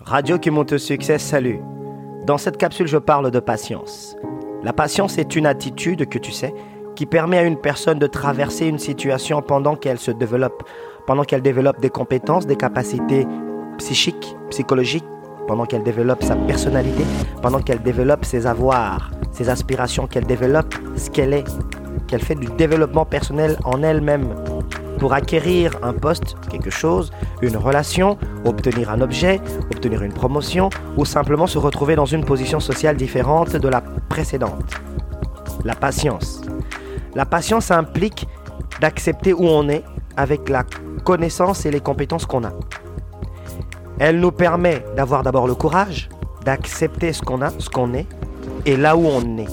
Radio qui monte au succès, salut. Dans cette capsule, je parle de patience. La patience est une attitude que tu sais qui permet à une personne de traverser une situation pendant qu'elle se développe, pendant qu'elle développe des compétences, des capacités psychiques, psychologiques, pendant qu'elle développe sa personnalité, pendant qu'elle développe ses avoirs, ses aspirations, qu'elle développe ce qu'elle est, qu'elle fait du développement personnel en elle-même pour acquérir un poste, quelque chose, une relation, obtenir un objet, obtenir une promotion ou simplement se retrouver dans une position sociale différente de la précédente. La patience. La patience implique d'accepter où on est avec la connaissance et les compétences qu'on a. Elle nous permet d'avoir d'abord le courage d'accepter ce qu'on a, ce qu'on est et là où on est.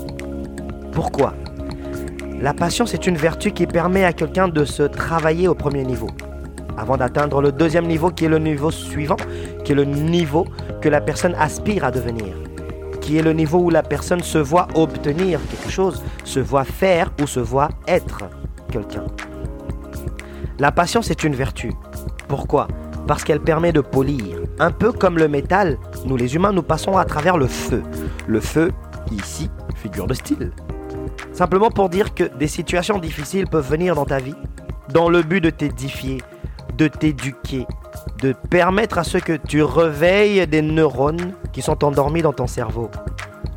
Pourquoi? La patience est une vertu qui permet à quelqu'un de se travailler au premier niveau avant d'atteindre le deuxième niveau qui est le niveau suivant, qui est le niveau que la personne aspire à devenir, qui est le niveau où la personne se voit obtenir quelque chose, se voit faire ou se voit être quelqu'un. La patience est une vertu. Pourquoi? Parce qu'elle permet de polir. Un peu comme le métal, nous les humains, nous passons à travers le feu. Le feu, ici, figure de style. Simplement pour dire que des situations difficiles peuvent venir dans ta vie dans le but de t'édifier, de t'éduquer, de permettre à ce que tu réveilles des neurones qui sont endormis dans ton cerveau.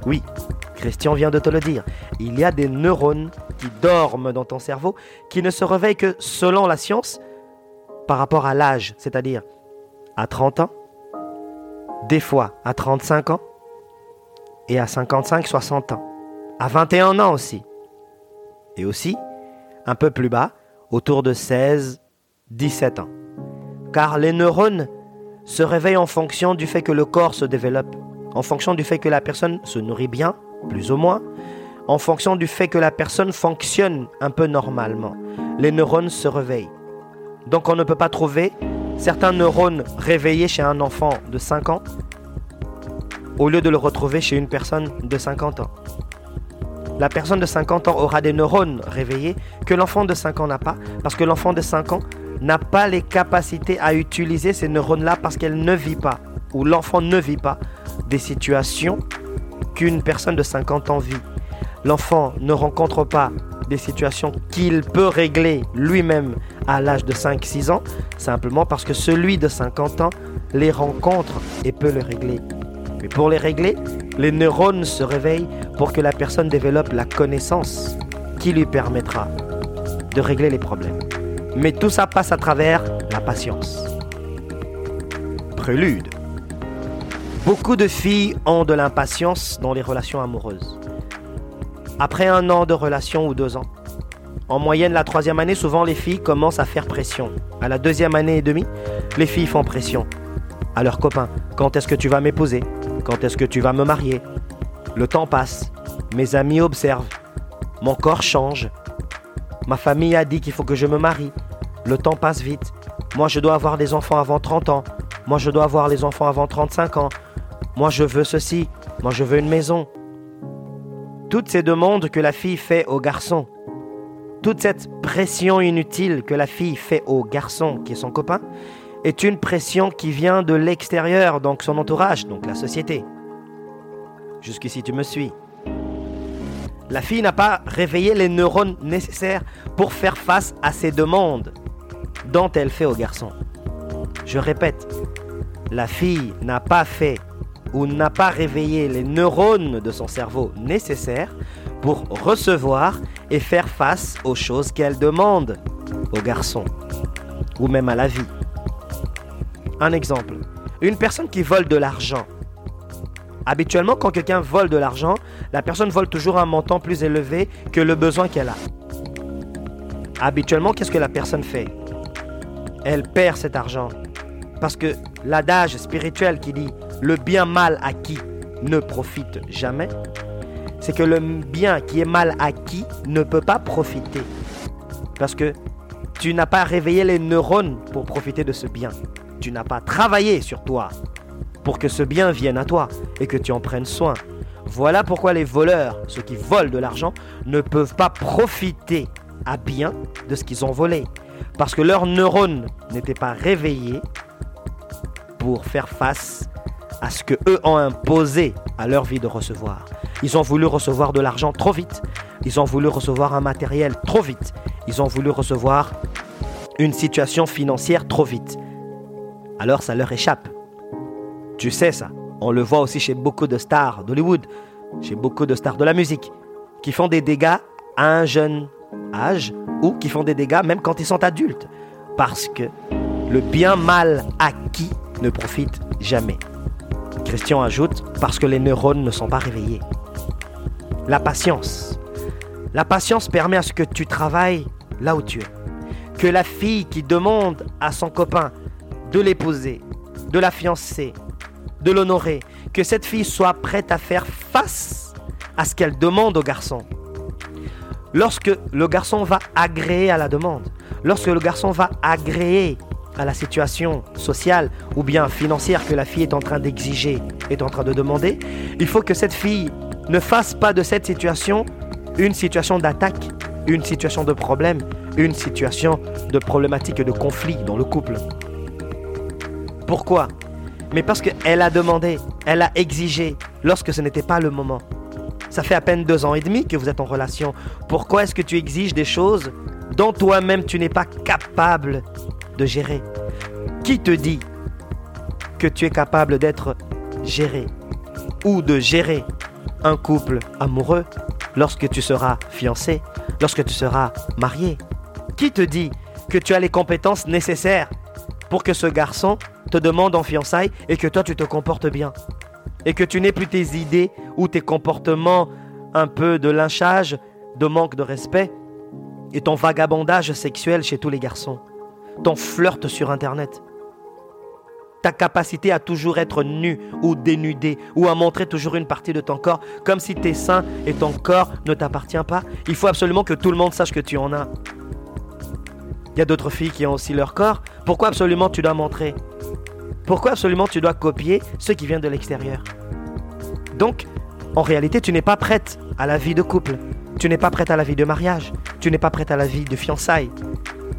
Oui, Christian vient de te le dire. Il y a des neurones qui dorment dans ton cerveau qui ne se réveillent que selon la science par rapport à l'âge, c'est-à-dire à 30 ans, des fois à 35 ans et à 55-60 ans, à 21 ans aussi. Et aussi, un peu plus bas, autour de 16, 17 ans. Car les neurones se réveillent en fonction du fait que le corps se développe, en fonction du fait que la personne se nourrit bien, plus ou moins, en fonction du fait que la personne fonctionne un peu normalement. Les neurones se réveillent. Donc on ne peut pas trouver certains neurones réveillés chez un enfant de 5 ans au lieu de le retrouver chez une personne de 50 ans. La personne de 50 ans aura des neurones réveillés que l'enfant de 5 ans n'a pas, parce que l'enfant de 5 ans n'a pas les capacités à utiliser ces neurones-là parce qu'elle ne vit pas, ou l'enfant ne vit pas, des situations qu'une personne de 50 ans vit. L'enfant ne rencontre pas des situations qu'il peut régler lui-même à l'âge de 5-6 ans, simplement parce que celui de 50 ans les rencontre et peut les régler. Mais pour les régler, les neurones se réveillent pour que la personne développe la connaissance qui lui permettra de régler les problèmes. Mais tout ça passe à travers la patience. Prélude. Beaucoup de filles ont de l'impatience dans les relations amoureuses. Après un an de relation ou deux ans, en moyenne la troisième année, souvent les filles commencent à faire pression. À la deuxième année et demie, les filles font pression à leurs copains. Quand est-ce que tu vas m'épouser? Quand est-ce que tu vas me marier? Le temps passe. Mes amis observent. Mon corps change. Ma famille a dit qu'il faut que je me marie. Le temps passe vite. Moi, je dois avoir des enfants avant 30 ans. Moi, je dois avoir les enfants avant 35 ans. Moi, je veux ceci. Moi, je veux une maison. Toutes ces demandes que la fille fait au garçon, toute cette pression inutile que la fille fait au garçon qui est son copain, est une pression qui vient de l'extérieur, donc son entourage, donc la société. Jusqu'ici, tu me suis. La fille n'a pas réveillé les neurones nécessaires pour faire face à ces demandes dont elle fait au garçon. Je répète, la fille n'a pas fait ou n'a pas réveillé les neurones de son cerveau nécessaires pour recevoir et faire face aux choses qu'elle demande au garçon ou même à la vie. Un exemple, une personne qui vole de l'argent. Habituellement, quand quelqu'un vole de l'argent, la personne vole toujours un montant plus élevé que le besoin qu'elle a. Habituellement, qu'est-ce que la personne fait? Elle perd cet argent. Parce que l'adage spirituel qui dit le bien mal acquis ne profite jamais, c'est que le bien qui est mal acquis ne peut pas profiter. Parce que tu n'as pas réveillé les neurones pour profiter de ce bien. Tu n'as pas travaillé sur toi pour que ce bien vienne à toi et que tu en prennes soin. Voilà pourquoi les voleurs, ceux qui volent de l'argent, ne peuvent pas profiter à bien de ce qu'ils ont volé. Parce que leurs neurones n'étaient pas réveillés pour faire face à ce que eux ont imposé à leur vie de recevoir. Ils ont voulu recevoir de l'argent trop vite. Ils ont voulu recevoir un matériel trop vite. Ils ont voulu recevoir une situation financière trop vite. Alors ça leur échappe. Tu sais ça. On le voit aussi chez beaucoup de stars d'Hollywood, chez beaucoup de stars de la musique, qui font des dégâts à un jeune âge ou qui font des dégâts même quand ils sont adultes. Parce que le bien mal acquis ne profite jamais. Christian ajoute, parce que les neurones ne sont pas réveillés. La patience. La patience permet à ce que tu travailles là où tu es. Que la fille qui demande à son copain de l'épouser, de la fiancer, de l'honorer, que cette fille soit prête à faire face à ce qu'elle demande au garçon. Lorsque le garçon va agréer à la demande, lorsque le garçon va agréer à la situation sociale ou bien financière que la fille est en train d'exiger, est en train de demander, il faut que cette fille ne fasse pas de cette situation une situation d'attaque, une situation de problème, une situation de problématique et de conflit dans le couple. Pourquoi? Mais parce qu'elle a demandé, elle a exigé lorsque ce n'était pas le moment. Ça fait à peine deux ans et demi que vous êtes en relation. Pourquoi est-ce que tu exiges des choses dont toi-même tu n'es pas capable de gérer? Qui te dit que tu es capable d'être géré ou de gérer un couple amoureux lorsque tu seras fiancé, lorsque tu seras marié? Qui te dit que tu as les compétences nécessaires pour que ce garçon te demande en fiançailles et que toi tu te comportes bien et que tu n'aies plus tes idées ou tes comportements un peu de lynchage, de manque de respect et ton vagabondage sexuel chez tous les garçons, ton flirt sur Internet, ta capacité à toujours être nu ou dénudé ou à montrer toujours une partie de ton corps comme si tes seins et ton corps ne t'appartiennent pas. Il faut absolument que tout le monde sache que tu en as. Il y a d'autres filles qui ont aussi leur corps. Pourquoi absolument tu dois montrer? Pourquoi absolument tu dois copier ce qui vient de l'extérieur? Donc, en réalité, tu n'es pas prête à la vie de couple. Tu n'es pas prête à la vie de mariage. Tu n'es pas prête à la vie de fiançailles.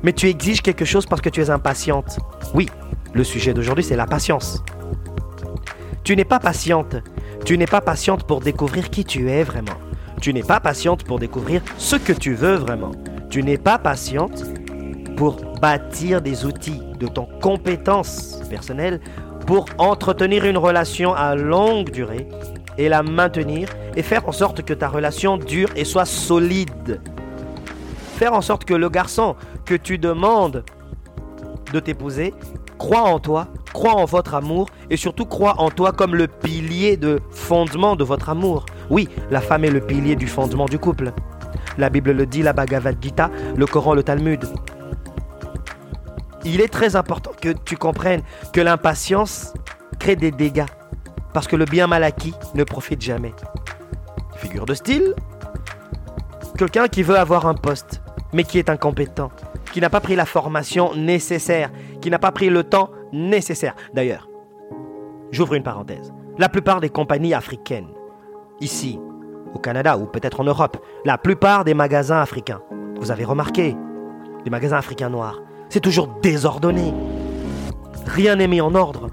Mais tu exiges quelque chose parce que tu es impatiente. Oui, le sujet d'aujourd'hui, c'est la patience. Tu n'es pas patiente. Tu n'es pas patiente pour découvrir qui tu es vraiment. Tu n'es pas patiente pour découvrir ce que tu veux vraiment. Tu n'es pas patiente pour bâtir des outils de ton compétence personnelle pour entretenir une relation à longue durée et la maintenir et faire en sorte que ta relation dure et soit solide. Faire en sorte que le garçon que tu demandes de t'épouser croit en toi, croit en votre amour et surtout croit en toi comme le pilier de fondement de votre amour. Oui, la femme est le pilier du fondement du couple. La Bible le dit, la Bhagavad Gita, le Coran, le Talmud. Il est très important que tu comprennes que l'impatience crée des dégâts parce que le bien mal acquis ne profite jamais. Figure de style Quelqu'un qui veut avoir un poste, mais qui est incompétent, qui n'a pas pris la formation nécessaire, qui n'a pas pris le temps nécessaire. D'ailleurs, j'ouvre une parenthèse. La plupart des compagnies africaines, ici, au Canada ou peut-être en Europe, la plupart des magasins africains, vous avez remarqué, les magasins africains noirs, c'est toujours désordonné. Rien n'est mis en ordre.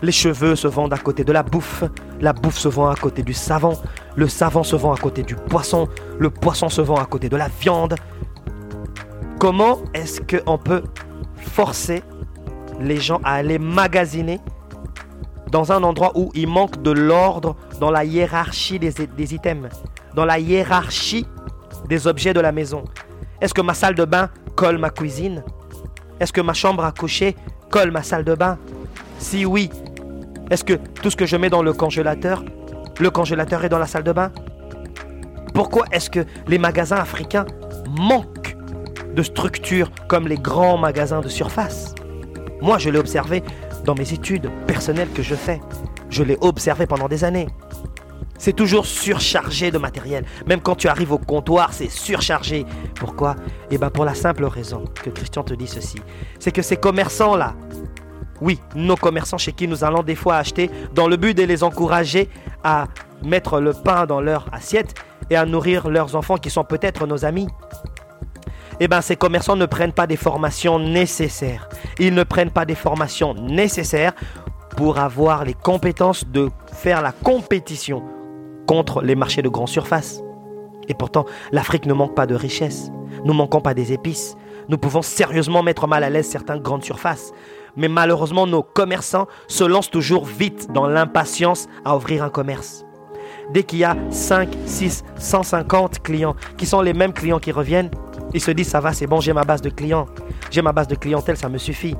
Les cheveux se vendent à côté de la bouffe, la bouffe se vend à côté du savon, le savon se vend à côté du poisson, le poisson se vend à côté de la viande. Comment est-ce qu'on peut forcer les gens à aller magasiner dans un endroit où il manque de l'ordre dans la hiérarchie des, des, items, dans la hiérarchie des objets de la maison? Est-ce que ma salle de bain colle ma cuisine? Est-ce que ma chambre à coucher colle ma salle de bain? Si oui, est-ce que tout ce que je mets dans le congélateur, le congélateur est dans la salle de bain? Pourquoi est-ce que les magasins africains manquent de structures comme les grands magasins de surface? Moi, je l'ai observé dans mes études personnelles que je fais. Je l'ai observé pendant des années. C'est toujours surchargé de matériel. Même quand tu arrives au comptoir, c'est surchargé. Pourquoi? Eh bien pour la simple raison que Christian te dit ceci. C'est que ces commerçants-là, oui, nos commerçants chez qui nous allons des fois acheter dans le but de les encourager à mettre le pain dans leur assiette et à nourrir leurs enfants qui sont peut-être nos amis. Eh bien, ces commerçants ne prennent pas des formations nécessaires. Ils ne prennent pas des formations nécessaires pour avoir les compétences de faire la compétition contre les marchés de grande surface. Et pourtant, l'Afrique ne manque pas de richesses. Nous manquons pas des épices. Nous pouvons sérieusement mettre mal à l'aise certaines grandes surfaces. Mais malheureusement, nos commerçants se lancent toujours vite dans l'impatience à ouvrir un commerce. Dès qu'il y a 5, 6, 150 clients qui sont les mêmes clients qui reviennent, ils se disent ça va, c'est bon, j'ai ma base de clients. J'ai ma base de clientèle, ça me suffit.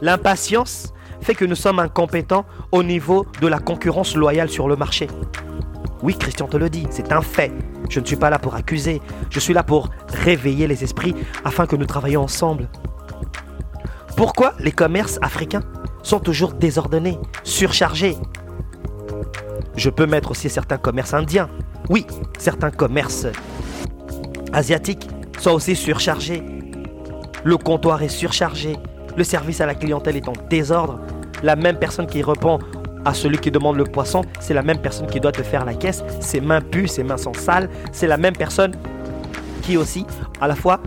L'impatience fait que nous sommes incompétents au niveau de la concurrence loyale sur le marché. Oui, Christian te le dit, c'est un fait. Je ne suis pas là pour accuser, je suis là pour réveiller les esprits afin que nous travaillions ensemble. Pourquoi les commerces africains sont toujours désordonnés, surchargés? Je peux mettre aussi certains commerces indiens. Oui, certains commerces asiatiques sont aussi surchargés. Le comptoir est surchargé. Le service à la clientèle est en désordre. La même personne qui répond à celui qui demande le poisson, c'est la même personne qui doit te faire la caisse. Ses mains puent, ses mains sont sales. C'est la même personne qui aussi, à la fois,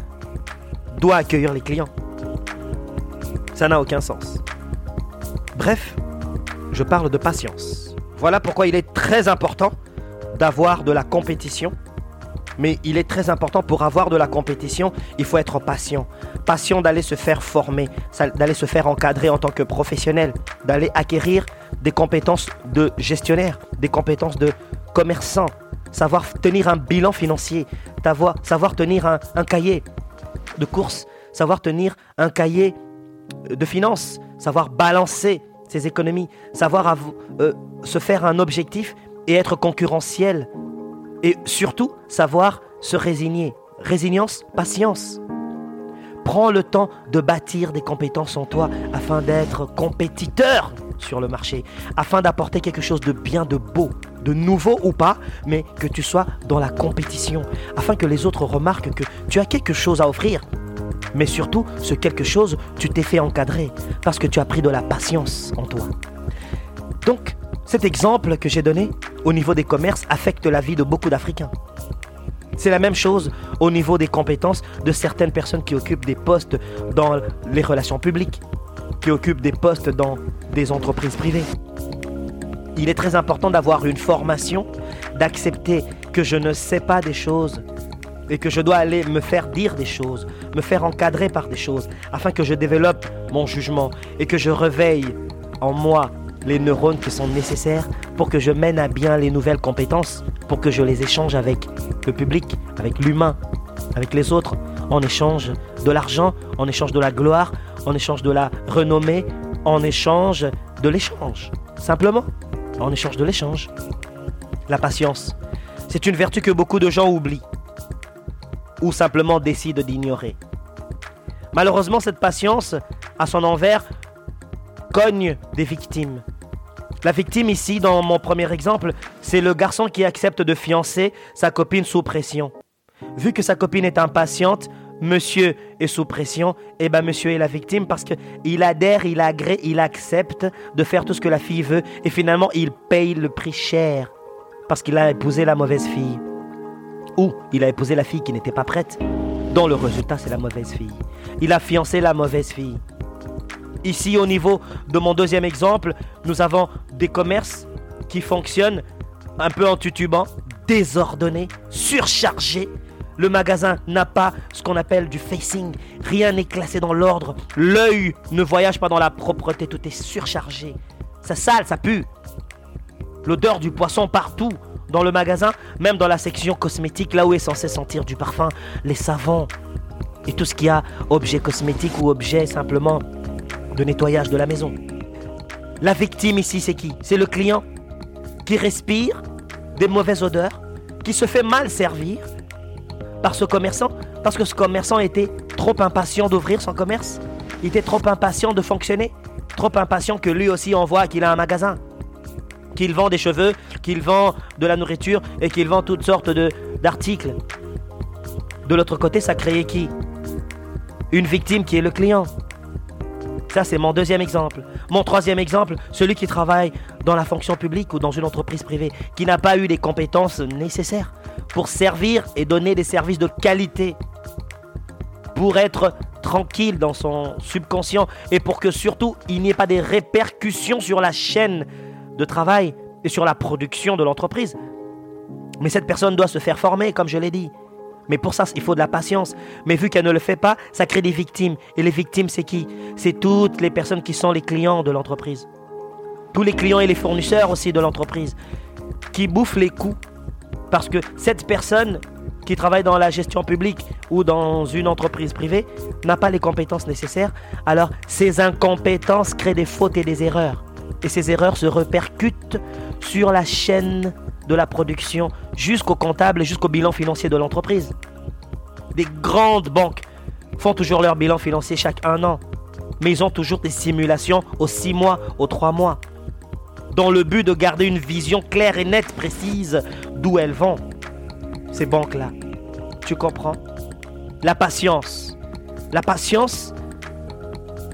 doit accueillir les clients. Ça n'a aucun sens. Bref, je parle de patience. Voilà pourquoi il est très important d'avoir de la compétition. Mais il est très important pour avoir de la compétition, il faut être patient. Patient d'aller se faire former, d'aller se faire encadrer en tant que professionnel, d'aller acquérir des compétences de gestionnaire, des compétences de commerçant, savoir tenir un bilan financier, savoir tenir un, cahier de course, savoir tenir un cahier de finances, savoir balancer ses économies, savoir euh, se faire un objectif et être concurrentiel. Et surtout, savoir se résigner. Résilience, patience. Prends le temps de bâtir des compétences en toi afin d'être compétiteur sur le marché, afin d'apporter quelque chose de bien, de beau, de nouveau ou pas, mais que tu sois dans la compétition, afin que les autres remarquent que tu as quelque chose à offrir mais surtout, ce quelque chose, tu t'es fait encadrer parce que tu as pris de la patience en toi. Donc, cet exemple que j'ai donné au niveau des commerces affecte la vie de beaucoup d'Africains. C'est la même chose au niveau des compétences de certaines personnes qui occupent des postes dans les relations publiques, qui occupent des postes dans des entreprises privées. Il est très important d'avoir une formation, d'accepter que je ne sais pas des choses et que je dois aller me faire dire des choses, me faire encadrer par des choses, afin que je développe mon jugement et que je réveille en moi les neurones qui sont nécessaires pour que je mène à bien les nouvelles compétences, pour que je les échange avec le public, avec l'humain, avec les autres, en échange de l'argent, en échange de la gloire, en échange de la renommée, en échange de l'échange. Simplement, en échange de l'échange. La patience, c'est une vertu que beaucoup de gens oublient ou simplement décide d'ignorer. Malheureusement, cette patience, à son envers, cogne des victimes. La victime ici, dans mon premier exemple, c'est le garçon qui accepte de fiancer sa copine sous pression. Vu que sa copine est impatiente, monsieur est sous pression, et eh ben monsieur est la victime parce qu'il adhère, il agrée, il accepte de faire tout ce que la fille veut, et finalement il paye le prix cher parce qu'il a épousé la mauvaise fille ou il a épousé la fille qui n'était pas prête, dont le résultat c'est la mauvaise fille. Il a fiancé la mauvaise fille. Ici, au niveau de mon deuxième exemple, nous avons des commerces qui fonctionnent un peu en tutubant, désordonnés, surchargés. Le magasin n'a pas ce qu'on appelle du facing. Rien n'est classé dans l'ordre. L'œil ne voyage pas dans la propreté. Tout est surchargé. Ça sale, ça pue. L'odeur du poisson partout dans le magasin, même dans la section cosmétique, là où est censé sentir du parfum, les savons et tout ce qui a objet cosmétique ou objet simplement de nettoyage de la maison. La victime ici, c'est qui? C'est le client qui respire des mauvaises odeurs, qui se fait mal servir par ce commerçant, parce que ce commerçant était trop impatient d'ouvrir son commerce, il était trop impatient de fonctionner, trop impatient que lui aussi envoie qu'il a un magasin qu'il vend des cheveux, qu'il vend de la nourriture et qu'il vend toutes sortes d'articles. De l'autre côté, ça crée qui? Une victime qui est le client. Ça, c'est mon deuxième exemple. Mon troisième exemple, celui qui travaille dans la fonction publique ou dans une entreprise privée, qui n'a pas eu les compétences nécessaires pour servir et donner des services de qualité. pour être tranquille dans son subconscient et pour que surtout il n'y ait pas des répercussions sur la chaîne de travail et sur la production de l'entreprise. Mais cette personne doit se faire former, comme je l'ai dit. Mais pour ça, il faut de la patience. Mais vu qu'elle ne le fait pas, ça crée des victimes. Et les victimes, c'est qui? C'est toutes les personnes qui sont les clients de l'entreprise. Tous les clients et les fournisseurs aussi de l'entreprise. Qui bouffent les coûts. Parce que cette personne qui travaille dans la gestion publique ou dans une entreprise privée n'a pas les compétences nécessaires. Alors, ces incompétences créent des fautes et des erreurs. Et ces erreurs se répercutent sur la chaîne de la production jusqu'au comptable et jusqu'au bilan financier de l'entreprise. Des grandes banques font toujours leur bilan financier chaque un an, mais ils ont toujours des simulations aux six mois, aux trois mois, dans le but de garder une vision claire et nette, précise d'où elles vont, ces banques-là. Tu comprends? La patience. La patience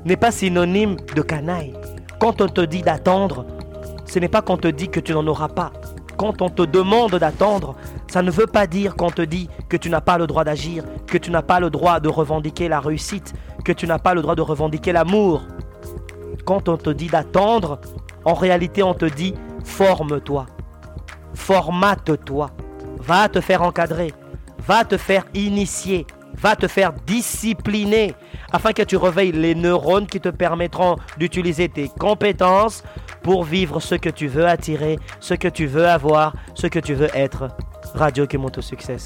n'est pas synonyme de canaille. Quand on te dit d'attendre, ce n'est pas qu'on te dit que tu n'en auras pas. Quand on te demande d'attendre, ça ne veut pas dire qu'on te dit que tu n'as pas le droit d'agir, que tu n'as pas le droit de revendiquer la réussite, que tu n'as pas le droit de revendiquer l'amour. Quand on te dit d'attendre, en réalité on te dit forme-toi, formate-toi, va te faire encadrer, va te faire initier, va te faire discipliner afin que tu réveilles les neurones qui te permettront d'utiliser tes compétences pour vivre ce que tu veux attirer, ce que tu veux avoir, ce que tu veux être. Radio qui monte au succès.